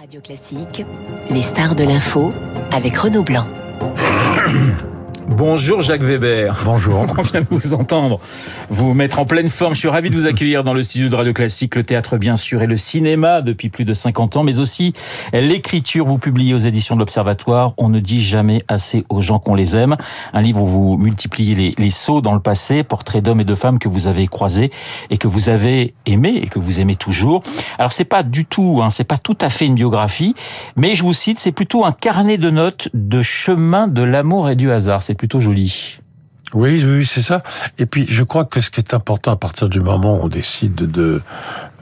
Radio Classique, les stars de l'info avec Renaud Blanc. Bonjour Jacques Weber. Bonjour. On vient de vous entendre vous mettre en pleine forme. Je suis ravi de vous accueillir dans le studio de Radio Classique, le théâtre bien sûr et le cinéma depuis plus de 50 ans, mais aussi l'écriture. Vous publiez aux éditions de l'Observatoire. On ne dit jamais assez aux gens qu'on les aime. Un livre où vous multipliez les, les sauts dans le passé, portraits d'hommes et de femmes que vous avez croisés et que vous avez aimés et que vous aimez toujours. Alors c'est pas du tout, hein, c'est pas tout à fait une biographie, mais je vous cite, c'est plutôt un carnet de notes de chemin de l'amour et du hasard. C'est plutôt joli. Oui, oui, c'est ça. Et puis, je crois que ce qui est important à partir du moment où on décide de,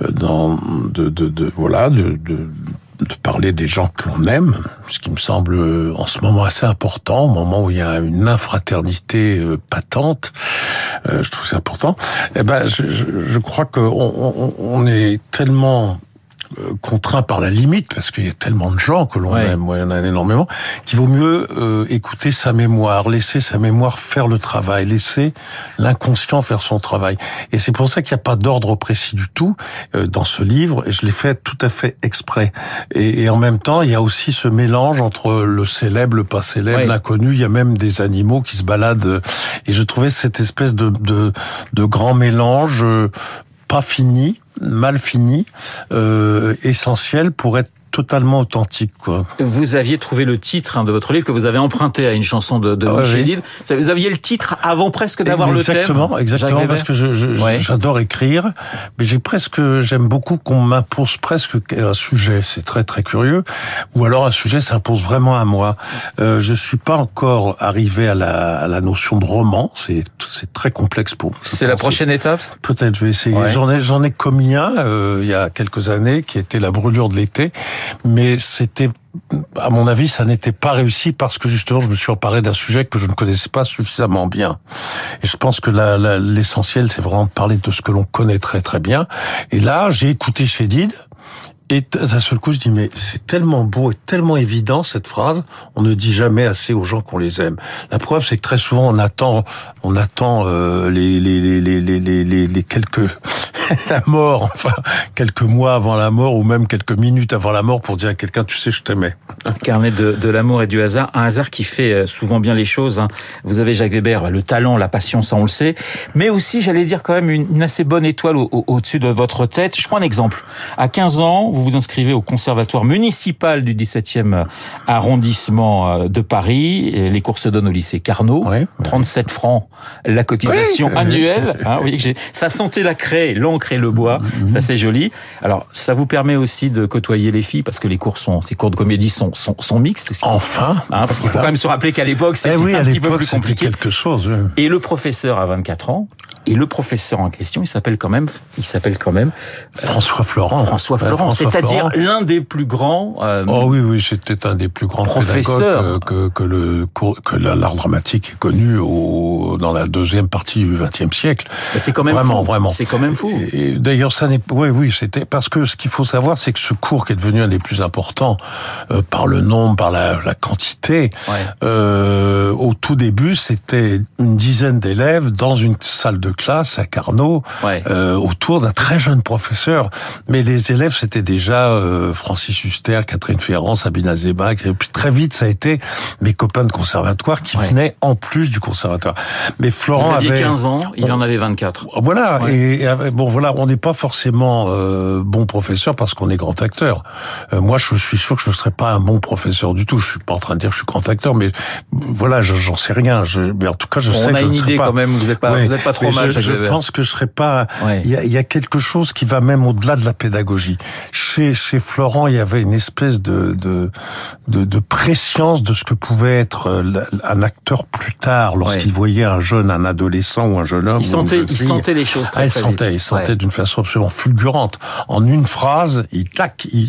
de, de, de voilà, de, de, de parler des gens que l'on aime, ce qui me semble en ce moment assez important, au moment où il y a une infraternité patente, euh, je trouve c'est important. Eh ben, je, je, je crois qu'on on, on est tellement contraint par la limite, parce qu'il y a tellement de gens que l'on ouais. aime, il y en a énormément, qu'il vaut mieux euh, écouter sa mémoire, laisser sa mémoire faire le travail, laisser l'inconscient faire son travail. Et c'est pour ça qu'il n'y a pas d'ordre précis du tout euh, dans ce livre, et je l'ai fait tout à fait exprès. Et, et, en même temps, il y a aussi ce mélange entre le célèbre, le pas célèbre, ouais. l'inconnu, il y a même des animaux qui se baladent, et je trouvais cette espèce de, de, de grand mélange euh, pas fini, mal fini, euh, essentiel pour être totalement authentique. Quoi. Vous aviez trouvé le titre hein, de votre livre que vous avez emprunté à une chanson de, de ah, oui. Vous aviez le titre avant presque d'avoir le thème. Exactement, exactement, parce que j'adore je, je, ouais. écrire, mais j'ai presque, j'aime beaucoup qu'on m'impose presque un sujet. C'est très très curieux. Ou alors un sujet s'impose vraiment à moi. Euh, je suis pas encore arrivé à la, à la notion de roman. C'est c'est très complexe pour. C'est la prochaine étape? Peut-être, je vais essayer. Ouais. J'en ai j'en ai commis un euh, il y a quelques années qui était la brûlure de l'été mais c'était à mon avis, ça n'était pas réussi parce que justement, je me suis emparé d'un sujet que je ne connaissais pas suffisamment bien. Et je pense que l'essentiel, c'est vraiment de parler de ce que l'on connaît très très bien. Et là, j'ai écouté Chédid. Et d'un seul coup, je dis, mais c'est tellement beau et tellement évident, cette phrase. On ne dit jamais assez aux gens qu'on les aime. La preuve, c'est que très souvent, on attend, on attend euh, les, les, les, les, les, quelques la mort, enfin quelques mois avant la mort ou même quelques minutes avant la mort pour dire à quelqu'un tu sais je t'aimais. Carnet de, l'amour et du hasard, un hasard qui fait souvent bien les choses. Hein. Vous avez Jacques Weber, le talent, la passion, ça on le sait, mais aussi j'allais dire quand même une, assez bonne étoile au-dessus au, de votre tête. Je prends un exemple. À 15 ans, vous vous inscrivez au conservatoire municipal du 17e arrondissement de Paris. Les cours se donnent au lycée Carnot. Ouais, ouais. 37 francs la cotisation oui, annuelle. Hein, ça sentait la craie, l'encre et le bois. C'est assez joli. Alors, ça vous permet aussi de côtoyer les filles parce que les cours sont, ces cours de comédie sont, sont, sont mixtes aussi. Enfin. Hein, parce qu'il faut quand même se rappeler qu'à l'époque, c'était eh un petit peu plus compliqué. quelque chose. Et le professeur a 24 ans. Et le professeur en question, il s'appelle quand même, il s'appelle quand même François Florent. François Florent, c'est-à-dire l'un des plus grands. Euh, oh oui, oui, c'était un des plus grands professeurs que, que, que le que l'art dramatique est connu au, dans la deuxième partie du XXe siècle. C'est quand même vraiment, fou. vraiment. C'est quand même fou. Et, d'ailleurs, ça n'est, oui, oui, c'était parce que ce qu'il faut savoir, c'est que ce cours qui est devenu un des plus importants euh, par le nombre, par la, la quantité, ouais. euh, au tout début, c'était une dizaine d'élèves dans une salle de classe à Carnot, ouais. euh, autour d'un très jeune professeur. Mais les élèves, c'était déjà euh, Francis Huster, Catherine Ferrand, Sabine Azébac. Et puis très vite, ça a été mes copains de conservatoire qui ouais. venaient en plus du conservatoire. Mais Florent Vous aviez avait 15 ans, il en avait 24. Voilà. Et, et, bon, voilà, on n'est pas forcément euh, bon professeur parce qu'on est grand acteur. Euh, moi, je suis sûr que je ne serais pas un bon professeur du tout. Je suis pas en train de dire que je suis grand acteur, mais voilà, j'en sais rien. Je, mais en tout cas, je sais que a je une ne serais idée pas. quand même. Vous n'êtes pas, pas trop mal. Je, je pense que je serais pas. Il ouais. y, y, a quelque chose qui va même au-delà de la pédagogie. Chez chez Florent, il y avait une espèce de de de, de préscience de ce que pouvait être euh, un acteur plus tard lorsqu'il ouais. voyait un jeune, un adolescent ou un jeune homme. Il sentait, il sentait les choses très, ah, il très sentait, vite. il sentait ouais. d'une façon absolument fulgurante. En une phrase, il tac, il,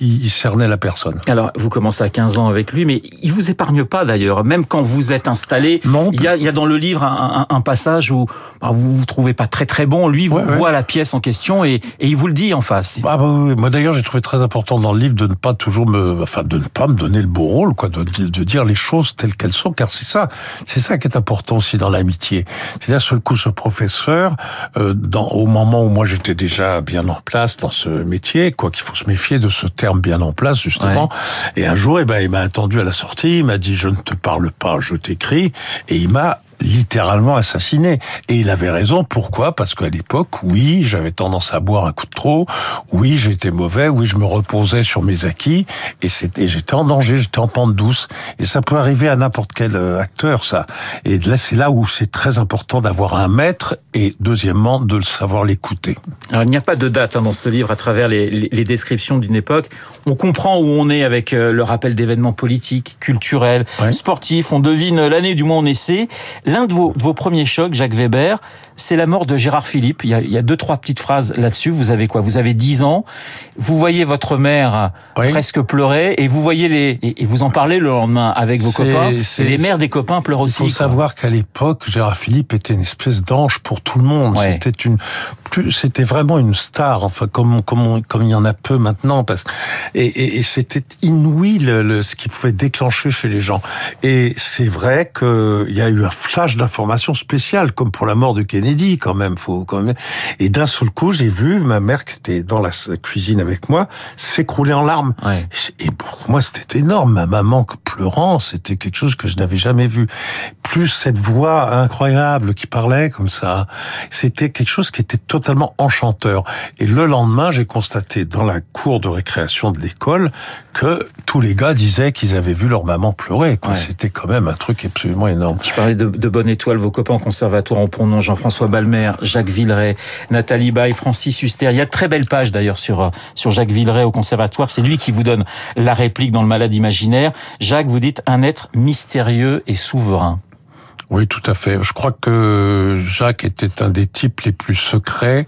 il, il, cernait la personne. Alors, vous commencez à 15 ans avec lui, mais il vous épargne pas d'ailleurs. Même quand vous êtes installé, non, il y a, il y a dans le livre un, un, un passage où bah, vous vous vous trouvez pas très très bon, lui vous Ouais, ouais. voit la pièce en question et, et il vous le dit en face. Ah bah oui, moi d'ailleurs j'ai trouvé très important dans le livre de ne pas toujours me, enfin de ne pas me donner le beau rôle, quoi, de, de dire les choses telles qu'elles sont, car c'est ça, c'est ça qui est important aussi dans l'amitié. C'est d'un seul coup ce professeur, euh, dans, au moment où moi j'étais déjà bien en place dans ce métier, quoi qu'il faut se méfier de ce terme bien en place justement. Et un jour, eh ben il m'a attendu à la sortie, il m'a dit je ne te parle pas, je t'écris, et il m'a littéralement assassiné. Et il avait raison. Pourquoi? Parce qu'à l'époque, oui, j'avais tendance à boire un coup de trop. Oui, j'étais mauvais. Oui, je me reposais sur mes acquis. Et c'était, j'étais en danger. J'étais en pente douce. Et ça peut arriver à n'importe quel euh, acteur, ça. Et là, c'est là où c'est très important d'avoir un maître et deuxièmement de le savoir l'écouter. Alors, il n'y a pas de date hein, dans ce livre à travers les, les, les descriptions d'une époque. On comprend où on est avec euh, le rappel d'événements politiques, culturels, Ouais. sportifs. On devine l'année du moins on essaie. L'un de vos, premiers chocs, Jacques Weber, c'est la mort de Gérard Philippe. Il y a, il y a deux, trois petites phrases là-dessus. Vous avez quoi? Vous avez 10 ans. Vous voyez votre mère Oui. presque pleurer et vous voyez les et, vous en parlez le lendemain avec vos copains. Et les mères des copains pleurent Il aussi. faut quoi. savoir qu'à l'époque, Gérard Philippe était une espèce d'ange pour tout le monde. Ouais. C'était une, plus, c'était vraiment une star. Enfin, comme comme comme il y en a peu maintenant, parce et, et, et c'était inouï le, le- ce qui pouvait déclencher chez les gens. Et c'est vrai qu'il y a eu un flash d'information spéciale, comme pour la mort de Kennedy, quand même. Faut quand même. Et d'un seul coup, j'ai vu ma mère qui était dans la cuisine avec moi s'écrouler en larmes. Ouais. Et pour moi, c'était énorme. Ma maman pleurant, c'était quelque chose que je n'avais jamais vu. Plus cette voix incroyable qui parlait comme ça, c'était quelque chose qui était totalement enchanteur. Et le lendemain, j'ai constaté dans la cour de récréation de l'école que tous les gars disaient qu'ils avaient vu leur maman pleurer. Ouais. C'était quand même un truc absolument énorme. Je parlais de, de Bonne Étoile, vos copains au conservatoire en Pont-Nom, Jean-François Balmer, Jacques Villeray, Nathalie Baye, Francis Huster. Il y a de très belles pages d'ailleurs sur euh, sur Jacques Villeray au conservatoire. C'est lui qui vous donne la réplique dans le Malade imaginaire. Jacques, vous dites un être mystérieux et souverain. Oui, tout à fait. Je crois que Jacques était un des types les plus secrets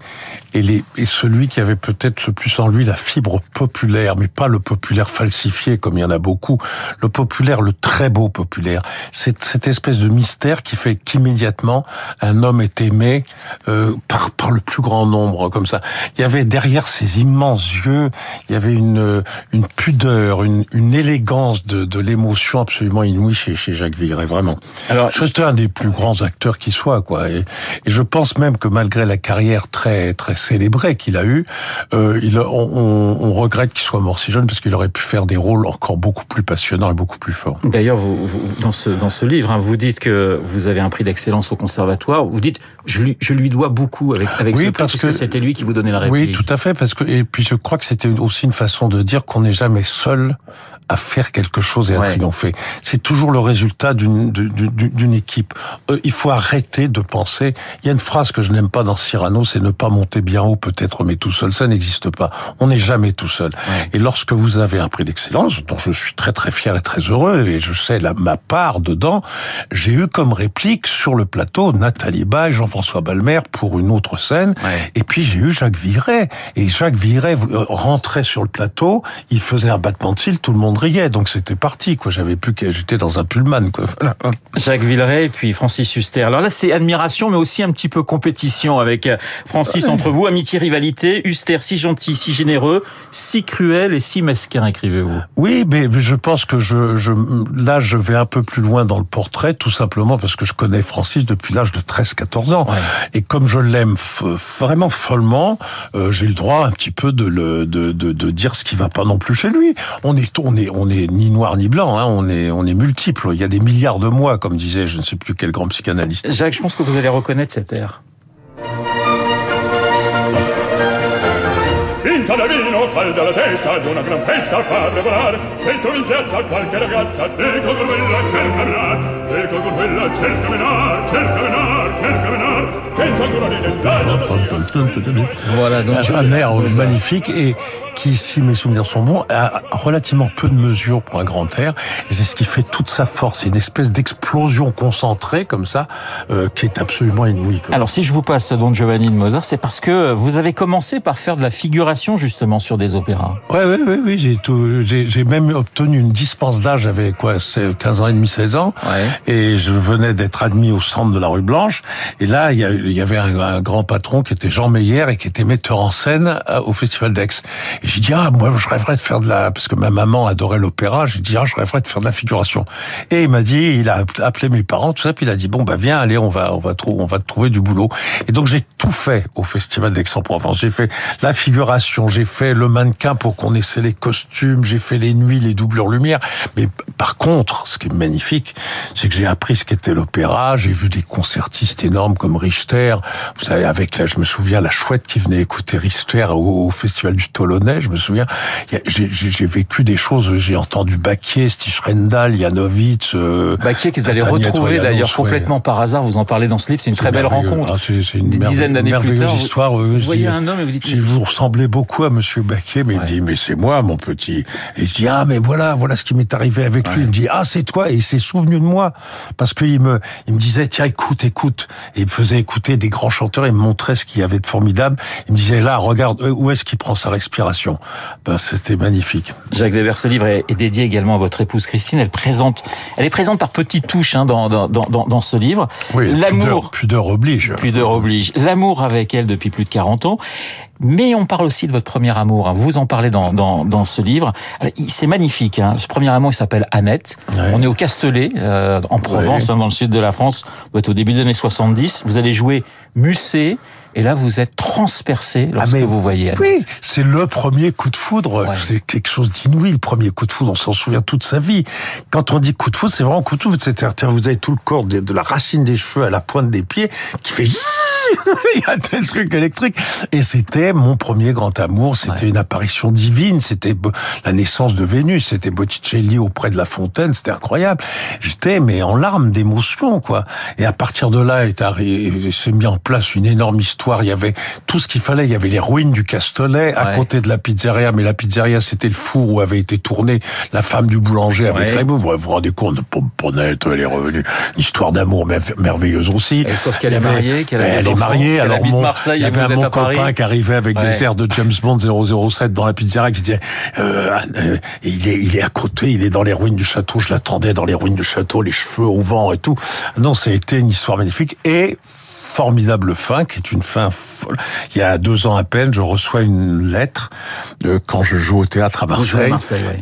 et, les, et celui qui avait peut-être le plus en lui la fibre populaire, mais pas le populaire falsifié comme il y en a beaucoup. Le populaire, le très beau populaire. C'est cette espèce de mystère qui fait qu'immédiatement un homme est aimé euh, par, par le plus grand nombre, comme ça. Il y avait derrière ces immenses yeux, il y avait une, une pudeur, une, une élégance de, de l'émotion absolument inouïe chez, chez Jacques Villeray, vraiment. Alors, C'est un des plus grands acteurs qui soit, quoi. Et, et je pense même que malgré la carrière très très célébrée qu'il a eue, euh, il, on, on, on regrette qu'il soit mort si jeune parce qu'il aurait pu faire des rôles encore beaucoup plus passionnants et beaucoup plus forts. D'ailleurs, vous, vous- dans ce dans ce livre, hein, vous dites que vous avez un prix d'excellence au conservatoire. Vous dites je lui je lui dois beaucoup avec avec Oui, ce prix, parce que- c'était lui qui vous donnait la réplique. Oui, tout à fait, parce que et puis je crois que c'était aussi une façon de dire qu'on n'est jamais seul à faire quelque chose et à Ouais. triompher. C'est toujours le résultat d'une d'une- d'une Euh, il faut arrêter de penser. Il y a une phrase que je n'aime pas dans Cyrano, c'est ne pas monter bien haut peut-être, mais tout seul, ça n'existe pas. On n'est jamais tout seul. Ouais. Et lorsque vous avez un prix d'excellence, dont je suis très très fier et très heureux, et je sais la, ma part dedans, j'ai eu comme réplique sur le plateau Nathalie Baye, Jean-François Balmer pour une autre scène, Ouais. et puis j'ai eu Jacques Viret. Et Jacques Viret euh, rentrait sur le plateau, il faisait un battement de cils, tout le monde riait, donc c'était parti. Quoi, j'avais plus que j'étais dans un pullman. Quoi. Voilà. Jacques Villeray et puis Francis Huster. Alors là, c'est admiration, mais aussi un petit peu compétition avec euh, Francis entre vous. Amitié, rivalité. Huster, si gentil, si généreux, si cruel et si mesquin, écrivez-vous. Oui, mais je pense que je, je, là, je vais un peu plus loin dans le portrait, tout simplement parce que je connais Francis depuis l'âge de 13-14 ans. Ouais. Et comme je l'aime vraiment follement, euh, j'ai le droit un petit peu de, le, de, de, de dire ce qui va pas non plus chez lui. On est, on est, on est ni noir ni blanc, hein, on est, on est multiple. Il y a des milliards de moi, comme disait je ne sais plus quel grand psychanalyste. Jacques, je pense que vous allez reconnaître cet air. Vinta da vino, calda la testa di una gran festa fa preparar Dentro in piazza qualche ragazza Ecco con quella cerca menar Ecco con quella cerca menar Cerca menar, Voilà, donc air euh, magnifique et qui, si mes souvenirs sont bons, a relativement peu de mesure pour un grand air. Et c'est ce qui fait toute sa force. C'est une espèce d'explosion concentrée comme ça, euh, qui est absolument inouïe. Alors si je vous passe Don Giovanni de Mozart, c'est parce que vous avez commencé par faire de la figuration justement sur des opéras. Ouais, ouais, ouais, oui, j'ai tout, j'ai, j'ai même obtenu une dispense d'âge, j'avais quoi, c'est 15 ans et demi, 16 ans, Ouais. et je venais d'être admis au centre de la rue Blanche, Et là, il y, avait un, grand patron qui était Jean Meyer et qui était metteur en scène euh, au Festival d'Aix. J'ai dit, ah, moi, je rêverais de faire de la... Parce que ma maman adorait l'opéra. J'ai dit, ah, je rêverais de faire de la figuration. Et il m'a dit, il a appelé mes parents, tout ça, puis il a dit, bon, bah viens, allez, on va, on va, on va te trouver du boulot. Et donc, j'ai tout fait au Festival d'Aix-en-Provence. J'ai fait la figuration, j'ai fait le mannequin pour qu'on essaie les costumes, j'ai fait les nuits, les doublures lumière. Mais par contre, ce qui est magnifique, c'est que j'ai appris ce qu'était l'opéra, j'ai vu des concertistes énormes comme Richter, vous savez, avec là, je me souviens, la chouette qui venait écouter Richter au, Festival du Tolonais, je me souviens, j'ai vécu des choses, j'ai entendu Baquier, Stich Rendal, Janowitz... Euh, Baquier qu'ils allaient retrouver d'ailleurs complètement par hasard, vous en parlez dans ce livre, c'est une très belle rencontre. Ah, c'est une dizaine d'années plus tard. histoire. Vous, voyez un homme et vous dites... Vous ressemblez beaucoup à Monsieur Baquier, mais il dit, mais c'est moi, mon petit. Et je dis, ah, mais voilà, voilà ce qui m'est arrivé avec lui. Il me dit, ah, c'est toi, et il s'est souvenu de moi. Parce qu'il me, il me disait, tiens, écoute, écoute. Et il me faisait écouter des grands chanteurs, il me montrait ce qu'il y avait de formidable. Il me disait, là, regarde, euh, où est-ce qu'il prend sa respiration? Ben, c'était magnifique. Jacques Weber, ce livre est dédié également à votre épouse Christine. Elle présente, elle est présente par petites touches, hein, dans, dans, dans, dans ce livre. Oui, l'amour. Pudeur oblige. Pudeur oblige. L'amour avec elle depuis plus de 40 ans. Mais on parle aussi de votre premier amour. Hein. Vous en parlez dans, dans, dans ce livre. C'est magnifique. Hein. Ce premier amour, il s'appelle Annette. On est au Castellet, euh, en Provence, hein, dans le sud de la France. Vous êtes au début des années 70. Vous allez jouer Musset. Et là, vous êtes transpercé lorsque ah, vous voyez Annette. Oui, c'est le premier coup de foudre. C'est quelque chose d'inouï, le premier coup de foudre. On s'en souvient toute sa vie. Quand on dit coup de foudre, c'est vraiment coup de foudre. C'est-à-dire, vous avez tout le corps de la racine des cheveux à la pointe des pieds qui fait il y a tel truc électrique. Et c'était mon premier grand amour. C'était une apparition divine. C'était la naissance de Vénus. C'était Botticelli auprès de la fontaine. C'était incroyable. J'étais, mais en larmes d'émotion, quoi. Et à partir de là, s'est mis en place une énorme histoire. Il y avait tout ce qu'il fallait. Il y avait les ruines du Castellet à côté de la pizzeria. Mais la pizzeria, c'était le four où avait été tournée la femme du boulanger avec Raymond. Vous vous rendez compte, de Pomponnette, elle est revenue. Une histoire d'amour merveilleuse aussi. sauf qu'elle est mariée, qu'elle a marié. Alors mon, Marseille, il y avait un mon copain qui arrivait avec des airs de James Bond 007 dans la pizzeria qui disait euh, euh, il est il est à côté, il est dans les ruines du château. Je l'attendais dans les ruines du château, les cheveux au vent et tout. Non, été une histoire magnifique et formidable fin, qui est une fin folle. Il y a deux ans à peine, je reçois une lettre euh, quand je joue au théâtre à Marseille.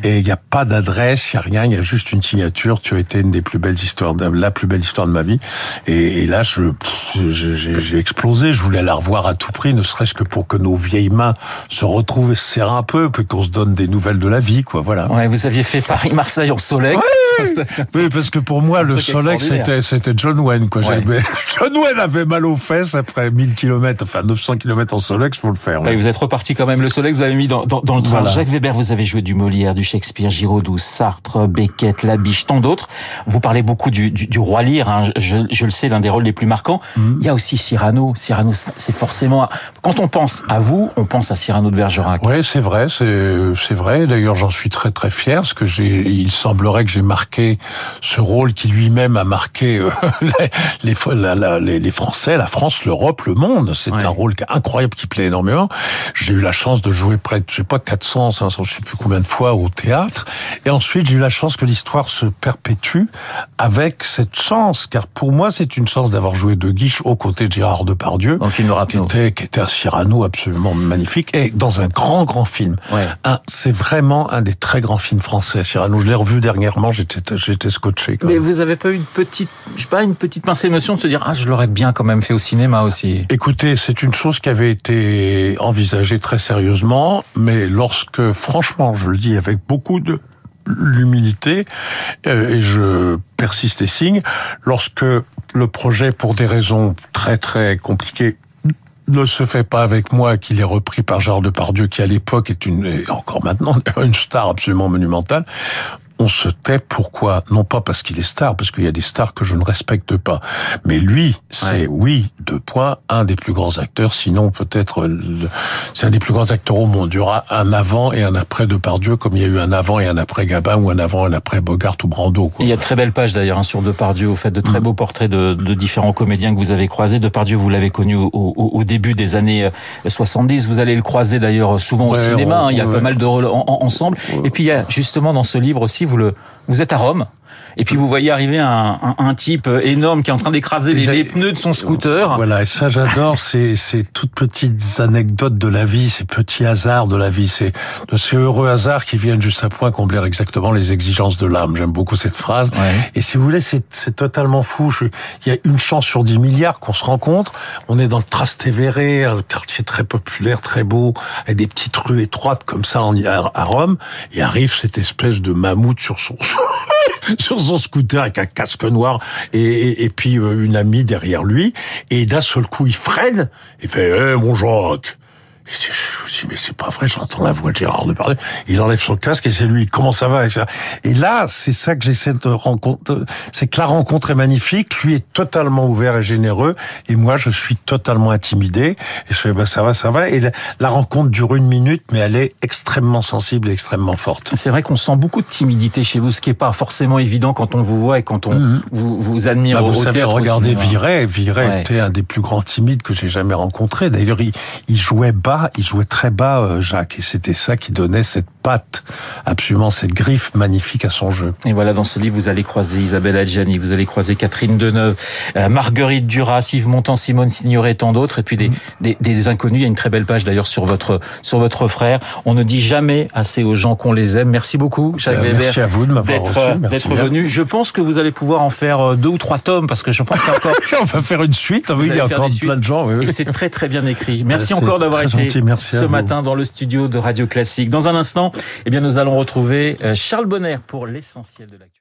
Et il n'y a pas d'adresse, il n'y a rien, il y a juste une signature. Tu as été une des plus belles histoires, de, la plus belle histoire de ma vie. Et, là, je j'ai explosé. Je voulais la revoir à tout prix, ne serait-ce que pour que nos vieilles mains se retrouvent et se serrent un peu, puis qu'on se donne des nouvelles de la vie, quoi. Voilà. Ouais, vous aviez fait Paris-Marseille en Solex. Oui, parce que pour moi, le Solex, c'était c'était John Wayne, quoi. John Wayne avait mal aux fesses après 1000 km, enfin 900 km en Solex, faut le faire. vous êtes reparti quand même. Le Solex, vous avez mis dans, dans, le train. Jacques Weber, vous avez joué du Molière, du Shakespeare, Giraudoux, Sartre, Beckett, Labiche, tant d'autres. Vous parlez beaucoup du, du, du roi Lear, hein. je, je, le sais, l'un des rôles les plus marquants. Mm. Il y a aussi Cyrano. Cyrano, c'est forcément... Quand on pense à vous, on pense à Cyrano de Bergerac. Oui, c'est vrai, c'est vrai. D'ailleurs, j'en suis très très fier, parce que j'ai, il semblerait que j'ai marqué ce rôle qui lui-même a marqué euh, les, les, les, Français, la France, l'Europe, le monde. C'est un rôle incroyable qui plaît énormément. J'ai eu la chance de jouer près de, je sais pas, 400, 500, je sais plus combien de fois au théâtre. Et ensuite, j'ai eu la chance que l'histoire se perpétue avec cette chance, car pour moi, c'est une chance d'avoir joué de Guiche aux côtés de Gérard Depardieu. Dans film Qui était, qui était un Cyrano absolument magnifique. Et dans un grand, grand film. Ouais. C'est vraiment un des très grands films français, Cyrano. Je l'ai revu dernièrement, j'étais, j'étais scotché. Mais vous avez pas eu une petite, je sais pas, une petite pincée émotion de se dire, ah, je l'aurais bien quand même fait au cinéma aussi. Écoutez, c'est une chose qui avait été envisagée très sérieusement, mais lorsque, franchement, je le dis avec beaucoup de l'humilité, euh, et je persiste et signe, lorsque le projet, pour des raisons très très compliquées, ne se fait pas avec moi, qu'il est repris par Gérard Depardieu, qui à l'époque est une, et encore maintenant, une star absolument monumentale on se tait. Pourquoi? Non pas parce qu'il est star, parce qu'il y a des stars que je ne respecte pas. Mais lui, c'est oui, deux points, un des plus grands acteurs, sinon peut-être c'est un des plus grands acteurs au monde. Il y aura un avant et un après de Depardieu, comme il y a eu un avant et un après Gabin, ou un avant et un après Bogart ou Brando. Il y a de très belles pages d'ailleurs hein, sur Depardieu. Vous faites de très mm. beaux portraits de, de, différents comédiens que vous avez croisés. Depardieu, vous l'avez connu au, au, au, début des années 70. Euh, vous allez le croiser d'ailleurs souvent au cinéma. Hein. il y a pas mal de rôles ensemble. Et puis il y a justement dans ce livre aussi vous le, vous êtes à Rome. Et puis vous voyez arriver un, un, un type énorme qui est en train d'écraser les, les pneus de son scooter. Voilà, et ça j'adore, c'est ces toutes petites anecdotes de la vie, ces petits hasards de la vie, c'est de ces heureux hasards qui viennent juste à point combler exactement les exigences de l'âme. J'aime beaucoup cette phrase. Ouais. Et si vous voulez, c'est totalement fou. Je- Il y a une chance sur 10 milliards qu'on se rencontre. On est dans le Trastevere, un quartier très populaire, très beau, avec des petites rues étroites comme ça en, à, à Rome. Et arrive cette espèce de mammouth sur son sur son scooter avec un casque noir et, et, et puis euh, une amie derrière lui. Et d'un seul coup, il freine et fait Eh, mon Jacques !» Je me dis, mais c'est pas vrai, j'entends la voix de Gérard Depardieu. Il enlève son casque et c'est lui. Comment ça va et, là, c'est ça que j'essaie de rencontrer. C'est que la rencontre est magnifique. Lui est totalement ouvert et généreux. Et moi, je suis totalement intimidé. Et je fais, bah, ça va, ça va. Et la, la rencontre dure une minute, mais elle est extrêmement sensible et extrêmement forte. C'est vrai qu'on sent beaucoup de timidité chez vous, ce qui est pas forcément évident quand on vous voit et quand on Mhm. vous, vous admire Bah, au vous savez, regardez. Viret. Viret Ouais. était un des plus grands timides que j'ai jamais rencontré. D'ailleurs, il, il jouait bas, il jouait très bas, euh, Jacques. Et c'était ça qui donnait cette patte, absolument cette griffe magnifique à son jeu. Et voilà, dans ce livre, vous allez croiser Isabelle Adjani, vous allez croiser Catherine Deneuve, euh, Marguerite Duras, Yves Montand, Simone Signoret et tant d'autres. Et puis des, des, des inconnus. Il y a une très belle page d'ailleurs sur votre, sur votre frère. On ne dit jamais assez aux gens qu'on les aime. Merci beaucoup, Jacques Euh, Weber. merci à vous de m'avoir D'être, euh, venu. Je pense que vous allez pouvoir en faire deux ou trois tomes parce que je pense qu'encore. On va faire une suite. Ah Oui, il y a encore plein de gens. Oui, oui. Et c'est très très bien écrit. Merci encore d'avoir été gentil, merci à ce matin dans le studio de Radio Classique. Dans un instant, eh bien, nous allons retrouver euh, Charles Bonner pour l'essentiel de l'actualité.